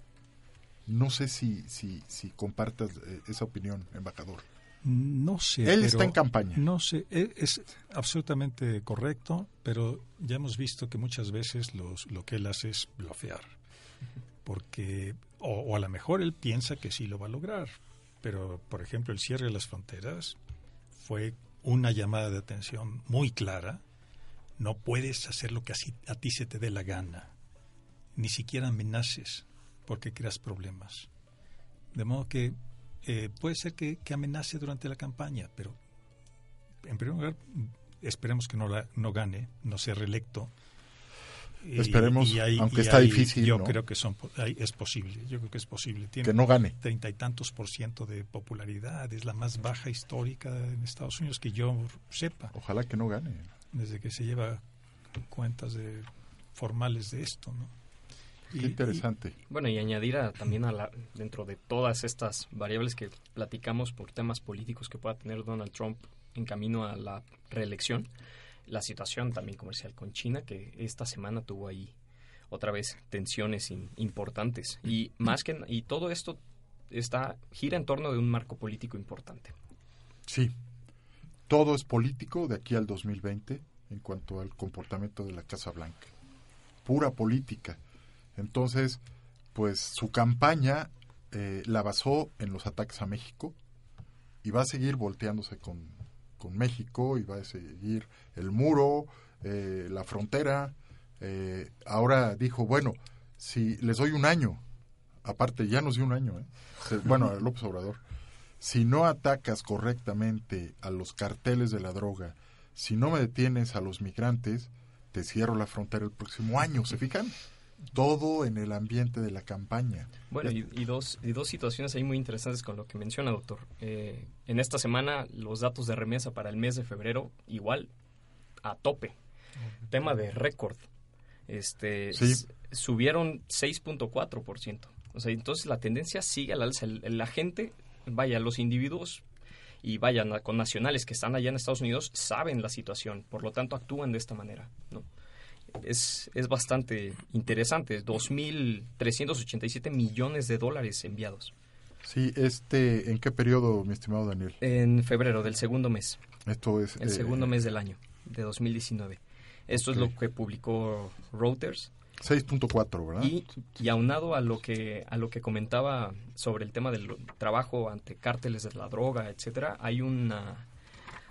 No sé si, si, si compartas eh, esa opinión, embajador. No sé. Él pero- está en campaña. No sé, e- es absolutamente correcto, pero ya hemos visto que muchas veces los, lo que él hace es blofear. Porque, o, o a lo mejor él piensa que sí lo va a lograr, pero por ejemplo el cierre de las fronteras fue una llamada de atención muy clara. No puedes hacer lo que a ti se te dé la gana, ni siquiera amenaces porque creas problemas. De modo que eh, puede ser que, amenace durante la campaña, pero en primer lugar, esperemos que no, la, no gane, no sea reelecto. Y- Esperemos, hay- aunque y está hay- difícil, Yo ¿no? creo que son, es posible, yo creo que es posible. Tiene Que no gane. Treinta y tantos por ciento de popularidad, es la más baja histórica en Estados Unidos que yo sepa. Ojalá que no gane. Desde que se lleva cuentas de formales de esto, ¿no? Qué interesante. Bueno, y añadir a- también a la, dentro de todas estas variables que platicamos por temas políticos que pueda tener Donald Trump en camino a la reelección, la situación también comercial con China, que esta semana tuvo ahí otra vez tensiones in- importantes. Y más que y todo esto está gira en torno de un marco político importante. Sí, todo es político de aquí al 2020 en cuanto al comportamiento de la Casa Blanca. Pura política. Entonces, pues su campaña eh, la basó en los ataques a México y va a seguir volteándose con, con México y va a seguir el muro, eh, la frontera. Eh, ahora dijo, bueno, si les doy un año, aparte ya nos dio un año, ¿eh? Bueno, a López Obrador, si no atacas correctamente a los carteles de la droga, si no me detienes a los migrantes, te cierro la frontera el próximo año, ¿se fijan? Todo en el ambiente de la campaña. Bueno, y, y dos, y dos situaciones ahí muy interesantes con lo que menciona, doctor. Eh, en esta semana, los datos de remesa para el mes de febrero, igual, a tope. Tema de récord. Este, Sí. Subieron 6.4%. O sea, entonces la tendencia sigue al alza. El- La gente, vaya, los individuos y vaya, na- con nacionales que están allá en Estados Unidos saben la situación, por lo tanto actúan de esta manera, ¿no? Es, es bastante interesante, 2.387 millones de dólares enviados Sí, este, ¿en qué periodo, mi estimado Daniel? en febrero del segundo mes, Esto es... el eh, segundo mes del año, de 2019. Esto es lo que publicó Reuters 6.4, ¿verdad? y, y aunado a lo que a lo que comentaba sobre el tema del trabajo ante cárteles de la droga, etcétera, hay una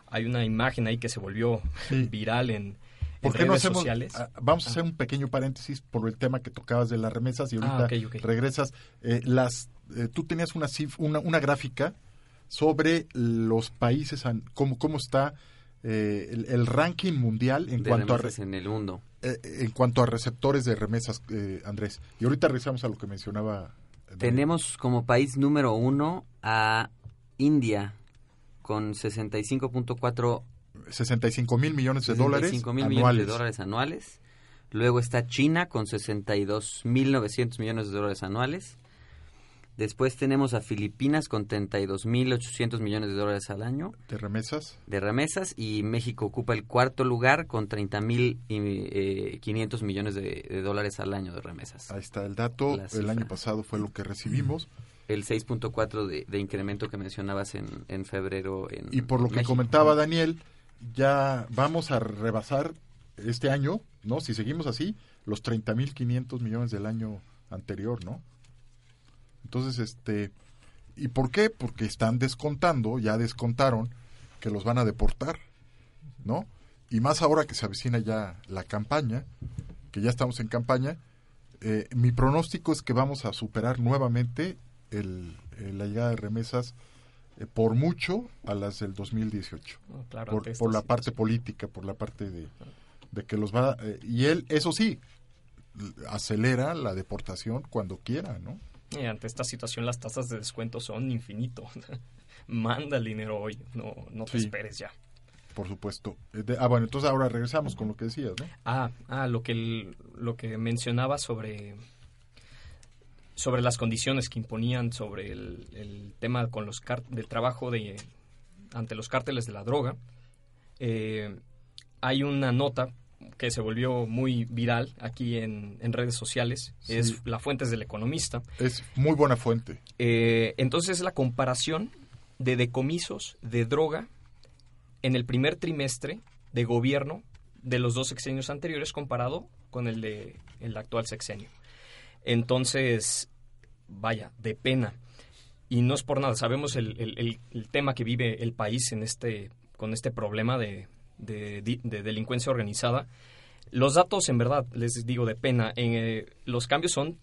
hay una imagen ahí que se volvió Sí. viral en, en ¿Por qué no hacemos? sociales. ah, vamos a hacer un pequeño paréntesis por el tema que tocabas de las remesas y Ah, ahorita ok. regresas. Eh, las, eh, tú tenías una, cif- una, una gráfica sobre los países, cómo, cómo está eh, el, el ranking mundial en de cuanto a en el mundo. eh, en cuanto a receptores de remesas, eh, Andrés. Y ahorita regresamos a lo que mencionaba. eh, Tenemos como país número uno a India con 65.4 65 mil millones de dólares 65 mil millones anuales. de dólares anuales. Luego está China con 62.900 millones de dólares anuales. Después tenemos a Filipinas con 32.800 millones de dólares al año. ¿De remesas? De remesas. Y México ocupa el cuarto lugar con 30.500 millones de, de dólares al año de remesas. Ahí está el dato. El año pasado fue lo que recibimos. El 6.4 de, de incremento que mencionabas en, en febrero en Y por lo que México. comentaba Daniel, ya vamos a rebasar este año, ¿no? Si seguimos así, los 30.500 millones del año anterior, ¿no? Entonces, este, ¿y por qué? Porque están descontando, ya descontaron que los van a deportar, ¿no? Y más ahora que se avecina ya la campaña, que ya estamos en campaña, eh, mi pronóstico es que vamos a superar nuevamente el, eh, la llegada de remesas eh, por mucho a las del 2018. No, claro, por la parte política, por la parte de, de que los va... eh, y él, eso sí, acelera la deportación cuando quiera, ¿no? Y ante esta situación las tasas de descuento son infinito. Manda el dinero hoy, no, no te Sí. esperes ya. Por supuesto. Eh, de- ah, bueno, entonces ahora regresamos con lo que decías, ¿no? Ah, ah lo que el- lo que mencionaba sobre sobre las condiciones que imponían sobre el, el tema con los del trabajo de ante los cárteles de la droga. Eh, hay una nota que se volvió muy viral aquí en, en redes sociales. Sí. Es La Fuentes del Economista. Es muy buena fuente. Eh, entonces la comparación de decomisos de droga en el primer trimestre de gobierno de los dos sexenios anteriores comparado con el de el actual sexenio. Entonces, vaya, de pena. Y no es por nada, sabemos el, el- tema que vive el país en este, con este problema de, de delincuencia organizada. Los datos, en verdad, les digo de pena, eh, los cambios son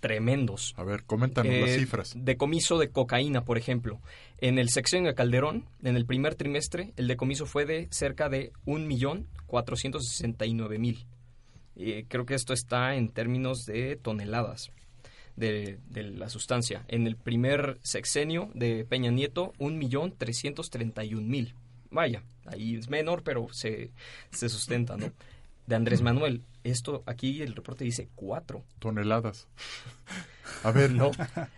tremendos. A ver, coméntanos las Eh, cifras. Decomiso de cocaína, por ejemplo. En el sexenio de Calderón, en el primer trimestre, el decomiso fue de cerca de 1.469.000. Eh, creo que esto está en términos de toneladas de, de la sustancia. En el primer sexenio de Peña Nieto, 1.331.000. Vaya, ahí es menor, pero se, se sustenta, ¿no? De Andrés Manuel, esto aquí el reporte dice 4. Toneladas. A ver, No,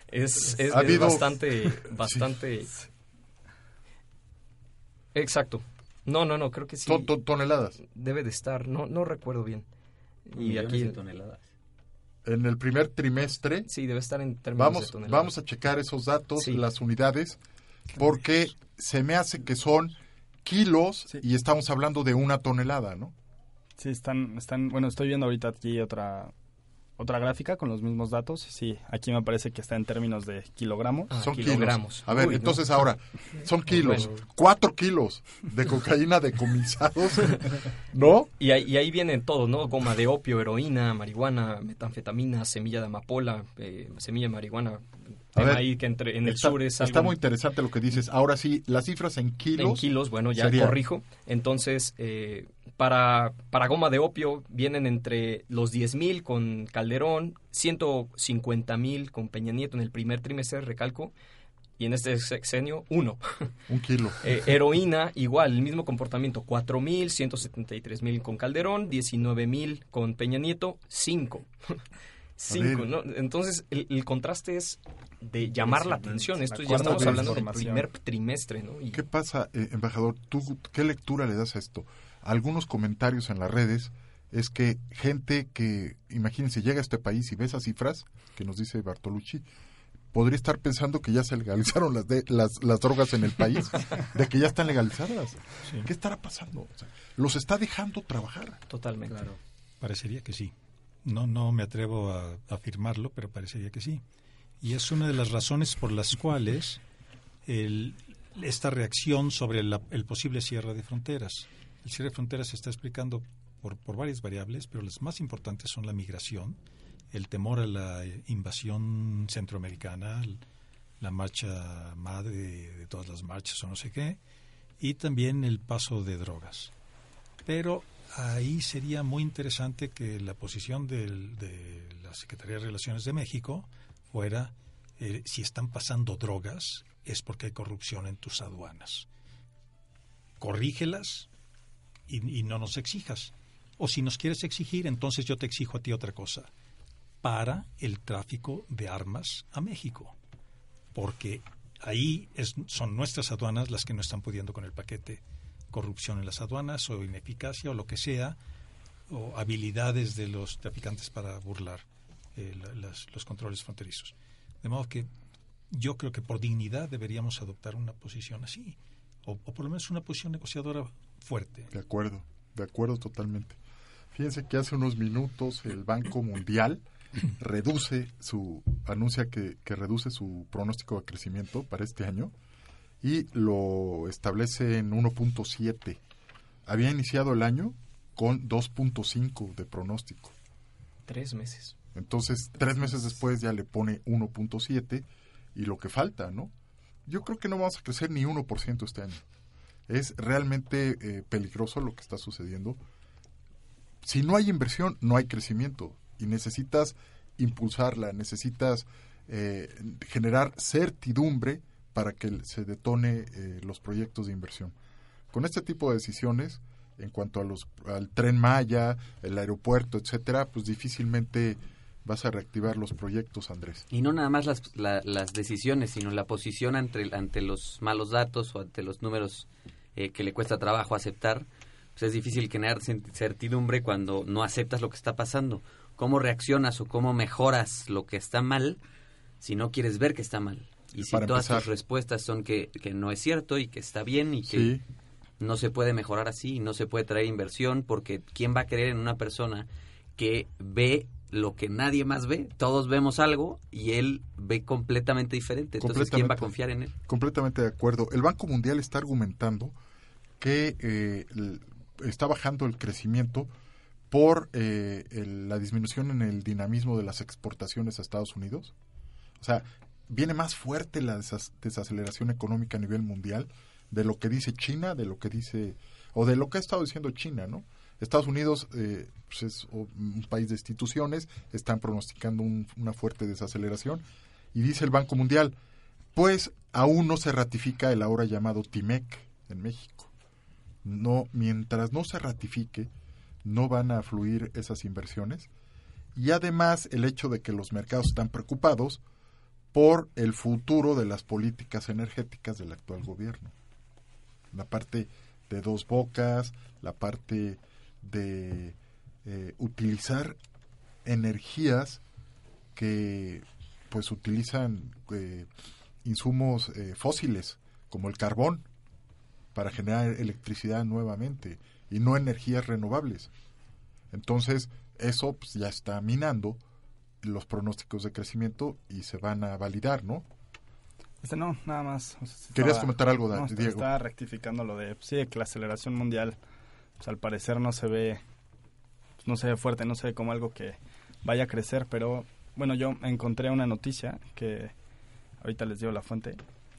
es, es, Ha es habido- bastante, bastante... Exacto. No, no, no, creo que sí. To- to- toneladas. Debe de estar, no, no recuerdo bien. Y Millones aquí... de toneladas. En el primer trimestre, Sí, debe estar en términos de vamos, toneladas. vamos a checar esos datos, Sí. las unidades, porque se me hace que son kilos y estamos hablando de una tonelada, ¿no? Sí, están, están, bueno, estoy viendo ahorita aquí otra, otra gráfica con los mismos datos. Sí, aquí me parece que está en términos de kilogramos. Ah, son kilogramos. kilos. A ver, Uy, no. entonces ahora, son kilos, Bueno. cuatro kilos de cocaína decomisados, ¿no? Y ahí, y ahí viene todo, ¿no? Goma de opio, heroína, marihuana, metanfetamina, semilla de amapola, eh, semilla de marihuana. A ver, ahí que entre, en el está, sur es está algo muy interesante lo que dices. Ahora sí, las cifras en kilos. En kilos, bueno, ya sería- corrijo. Entonces, eh, para, para goma de opio vienen entre los 10 mil con Calderón, 150 mil con Peña Nieto en el primer trimestre, recalco, y en este sexenio, uno. Un kilo. Eh, heroína, igual, el mismo comportamiento, 4 mil, 173 mil con Calderón, 19 mil con Peña Nieto, 5. 5, ver. ¿no? Entonces, el, el contraste es de llamar la atención. Esto ya estamos hablando del primer trimestre, ¿no? Y- ¿Qué pasa, eh, embajador? ¿Tú qué lectura le das a esto? Algunos comentarios en las redes es que gente que, imagínense, llega a este país y ve esas cifras que nos dice Bartolucci, podría estar pensando que ya se legalizaron las, de, las, las drogas en el país, de que ya están legalizadas. ¿Qué estará pasando? O sea, los está dejando trabajar. Totalmente. Parecería que sí. No, no me atrevo a afirmarlo, pero parecería que sí. Y es una de las razones por las cuales el- esta reacción sobre la- el posible cierre de fronteras. El cierre de fronteras se está explicando por, varias variables, pero las más importantes son la migración, el temor a la eh, invasión centroamericana, la marcha madre de todas las marchas o no sé qué, y también el paso de drogas. Pero ahí sería muy interesante que la posición de la Secretaría de Relaciones de México fuera, eh, si están pasando drogas, es porque hay corrupción en tus aduanas. Corrígelas y, y no nos exijas. O si nos quieres exigir, entonces yo te exijo a ti otra cosa. Para el tráfico de armas a México. porque ahí es, son nuestras aduanas las que no están pudiendo con el paquete corrupción en las aduanas o ineficacia o lo que sea, o habilidades de los traficantes para burlar eh, la- las- los controles fronterizos. De modo que yo creo que por dignidad deberíamos adoptar una posición así, o, o por lo menos una posición negociadora fuerte. De acuerdo, de acuerdo totalmente. Fíjense que hace unos minutos el Banco Mundial reduce su, anuncia que, que reduce su pronóstico de crecimiento para este año y lo establece en 1.7. Había iniciado el año con 2.5 de pronóstico. Tres meses. Entonces, tres meses después ya le pone 1.7 y lo que falta, ¿no? Yo creo que no vamos a crecer ni 1% este año. Es realmente eh, peligroso lo que está sucediendo. Si no hay inversión, no hay crecimiento. Y necesitas impulsarla, necesitas eh, generar certidumbre para que se detone eh, los proyectos de inversión. Con este tipo de decisiones, en cuanto a los, al tren Maya, el aeropuerto, etcétera, pues difícilmente vas a reactivar los proyectos, Andrés. Y no nada más las, la- las decisiones, sino la posición ante, ante los malos datos o ante los números eh, que le cuesta trabajo aceptar. Pues es difícil generar certidumbre cuando no aceptas lo que está pasando. ¿Cómo reaccionas o cómo mejoras lo que está mal si no quieres ver que está mal? Y si todas empezar. tus respuestas son que, que no es cierto y que está bien y que Sí. no se puede mejorar así y no se puede traer inversión porque ¿quién va a creer en una persona que ve lo que nadie más ve? Todos vemos algo y él ve completamente diferente. Entonces, ¿quién va a confiar en él? Completamente de acuerdo. El Banco Mundial está argumentando que eh, está bajando el crecimiento por eh, el- la disminución en el dinamismo de las exportaciones a Estados Unidos. O sea, viene más fuerte la desaceleración económica a nivel mundial de lo que dice China, de lo que dice, o de lo que ha estado diciendo China, ¿no? Estados Unidos eh, pues es un país de instituciones, están pronosticando un- una fuerte desaceleración, y dice el Banco Mundial, pues aún no se ratifica el ahora llamado TIMEC en México. No, mientras no se ratifique, no van a fluir esas inversiones. Y además el hecho de que los mercados están preocupados por el futuro de las políticas energéticas del actual gobierno. La parte de dos bocas, la parte de eh, utilizar energías que pues utilizan eh, insumos eh, fósiles como el carbón para generar electricidad nuevamente y no energías renovables. Entonces, eso pues, ya está minando los pronósticos de crecimiento y se van a validar, ¿no? Este no, nada más. o sea, se ¿Querías comentar algo, no, est- Diego? Estaba rectificando lo de, sí, que la aceleración mundial, pues al parecer no se ve, pues, no se ve fuerte, no se ve como algo que vaya a crecer, pero bueno, yo encontré una noticia que ahorita les digo la fuente.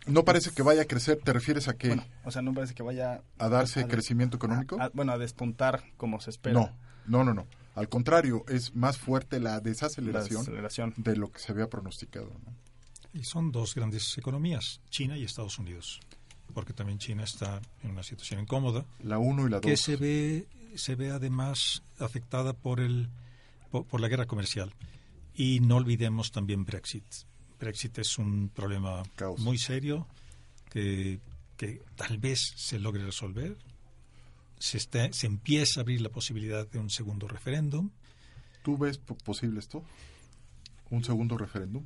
No parece que vaya a crecer, ¿te refieres a que Bueno, o sea, no parece que vaya a darse crecimiento económico? a- bueno, a despuntar como se espera. No, no, no, no. Al contrario, es más fuerte la desaceleración, La desaceleración. de lo que se había pronosticado. ¿no? Y son dos grandes economías, China y Estados Unidos, porque también China está en una situación incómoda. La 1 y la 2. Que se ve, se ve además afectada por, el, por, por la guerra comercial. Y no olvidemos también Brexit. Brexit es un problema muy serio que, que tal vez se logre resolver. Se, está, se empieza a abrir la posibilidad de un segundo referéndum. ¿Tú ves po- posible esto? ¿Un segundo referéndum?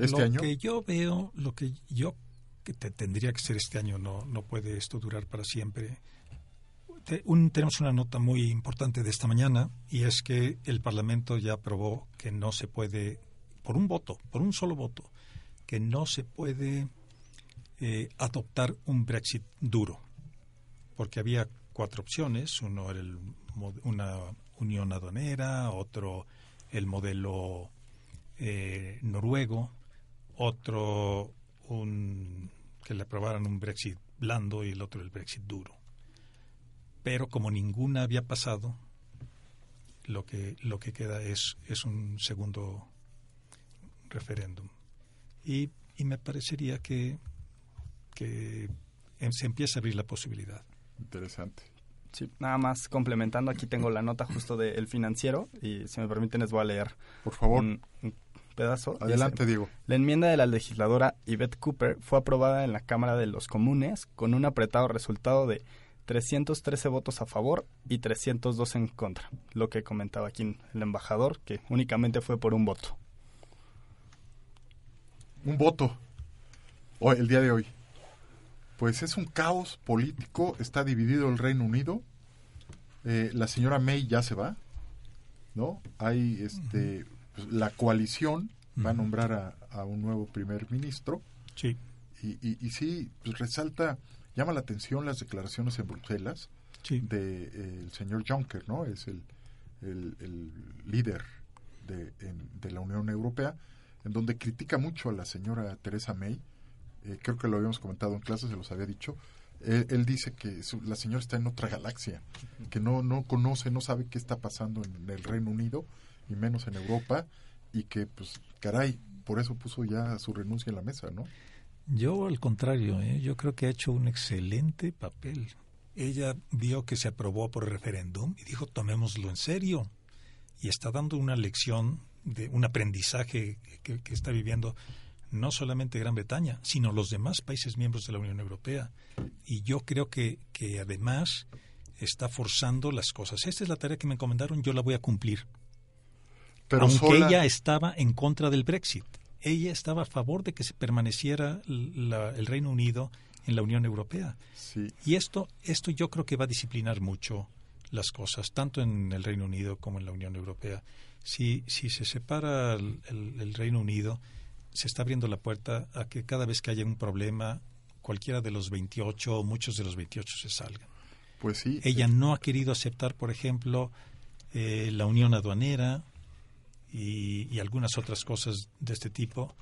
¿Este lo año? que yo veo, lo que yo que te- tendría que ser este año, no, no puede esto durar para siempre. Te- un- tenemos una nota muy importante de esta mañana y es que el Parlamento ya aprobó que no se puede, por un voto, por un solo voto, que no se puede eh, adoptar un Brexit duro, porque había cuatro opciones, uno era el una unión aduanera, otro el modelo eh, noruego, otro un, que le aprobaran un Brexit blando y el otro el Brexit duro. Pero como ninguna había pasado, lo que, lo que queda es, es un segundo referéndum. Y, y me parecería que, que em- se empieza a abrir la posibilidad. Interesante. Sí, nada más complementando, aquí tengo la nota justo del financiero y si me permiten les voy a leer Por favor. un, un pedazo. Adelante, Diego. La enmienda de la legisladora Yvette Cooper fue aprobada en la Cámara de los Comunes con un apretado resultado de 313 votos a favor y 302 en contra. Lo que comentaba aquí el embajador, que únicamente fue por un voto. Un voto. Hoy, el día de hoy. Pues es un caos político. Está dividido el Reino Unido. Eh, la señora May ya se va. ¿No? Hay este. pues, la coalición va a nombrar a, a un nuevo primer ministro. Sí. Y, y, y sí, pues resalta, llama la atención las declaraciones en Bruselas Sí. de eh, señor Juncker, ¿no? Es el, el, el líder de, en- de la Unión Europea, en donde critica mucho a la señora Teresa May. Eh, creo que lo habíamos comentado en clase, se los había dicho. Él, él dice que su- la señora está en otra galaxia, que no, no conoce, no sabe qué está pasando en el Reino Unido, y menos en Europa, y que, pues, caray, por eso puso ya su renuncia en la mesa, ¿no? Yo, al contrario, ¿eh? yo creo que ha hecho un excelente papel. Ella vio que se aprobó por referéndum y dijo, tomémoslo en serio. Y está dando una lección de un aprendizaje que está viviendo no solamente Gran Bretaña, sino los demás países miembros de la Unión Europea. Y yo creo que, que además está forzando las cosas. Esta es la tarea que me encomendaron, yo la voy a cumplir. Pero Aunque sola- ella estaba en contra del Brexit. Ella estaba a favor de que se permaneciera la- el Reino Unido en la Unión Europea. Sí. Y esto, esto yo creo que va a disciplinar mucho las cosas, tanto en el Reino Unido como en la Unión Europea. Si, si se separa el, el- el Reino Unido, se está abriendo la puerta a que cada vez que haya un problema, cualquiera de los 28 o muchos de los 28 se salgan. Pues sí. Ella no ha querido aceptar, por ejemplo, eh, la unión aduanera y, y algunas otras cosas de este tipo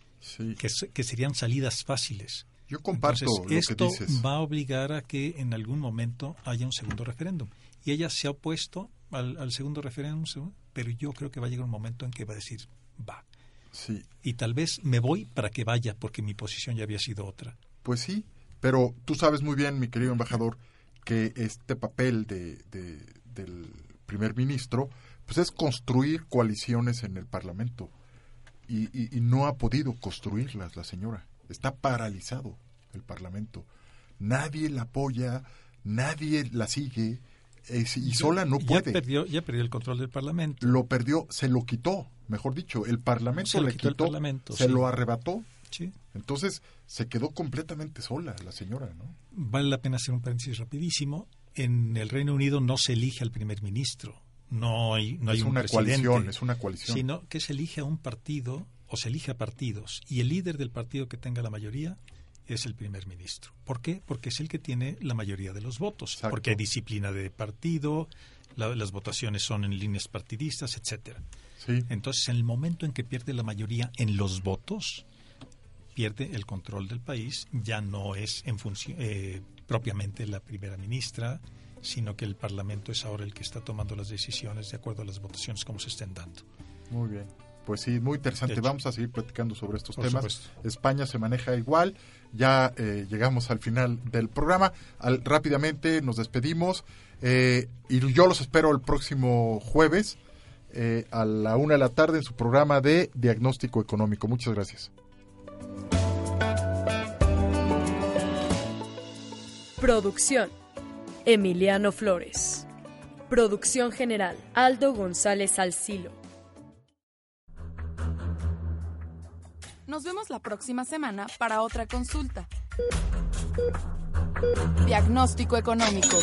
que, se- que serían salidas fáciles. Yo comparto Entonces, lo que esto dices. va a obligar a que en algún momento haya un segundo referéndum. Y ella se ha opuesto al, al segundo referéndum, pero yo creo que va a llegar un momento en que va a decir, va. Sí. Y tal vez me voy para que vaya, porque mi posición ya había sido otra. Pues sí, pero tú sabes muy bien, mi querido embajador, que este papel de, de- del primer ministro pues es construir coaliciones en el Parlamento y, y- y no ha podido construirlas la señora. Está paralizado el Parlamento. Nadie la apoya, nadie la sigue es- y sola no ya puede. perdió, ya perdió el control del Parlamento. Lo perdió, se lo quitó, mejor dicho, el Parlamento Se lo le quitó quitó, el Parlamento, se sí. lo arrebató. Sí. Entonces se quedó completamente sola la señora, ¿no? Vale la pena hacer un paréntesis rapidísimo. En el Reino Unido no se elige al primer ministro. No hay, no hay Es un una presidente, coalición, es una coalición. Sino que se elige a un partido o se elige a partidos. Y el líder del partido que tenga la mayoría es el primer ministro. ¿Por qué? Porque es el que tiene la mayoría de los votos. Porque hay disciplina de partido, la- las votaciones son en líneas partidistas, etcétera. Entonces, en el momento en que pierde la mayoría en los votos, pierde el control del país, ya no es en función eh, propiamente la primera ministra, sino que el Parlamento es ahora el que está tomando las decisiones de acuerdo a las votaciones como se estén dando. Muy bien. Pues sí, muy interesante. Vamos a seguir platicando sobre estos Por temas. supuesto. España se maneja igual. Ya eh, llegamos al final del programa. Al- rápidamente nos despedimos. eh, y yo los espero el próximo jueves eh, a la una de la tarde en su programa de Diagnóstico Económico. Muchas gracias. Producción. Emiliano Flores. Producción general. Aldo González Alcilo. Nos vemos la próxima semana para otra consulta. Diagnóstico económico.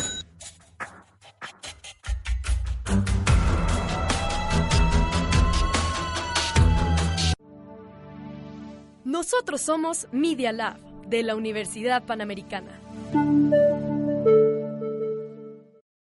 Nosotros somos Media Lab de la Universidad Panamericana.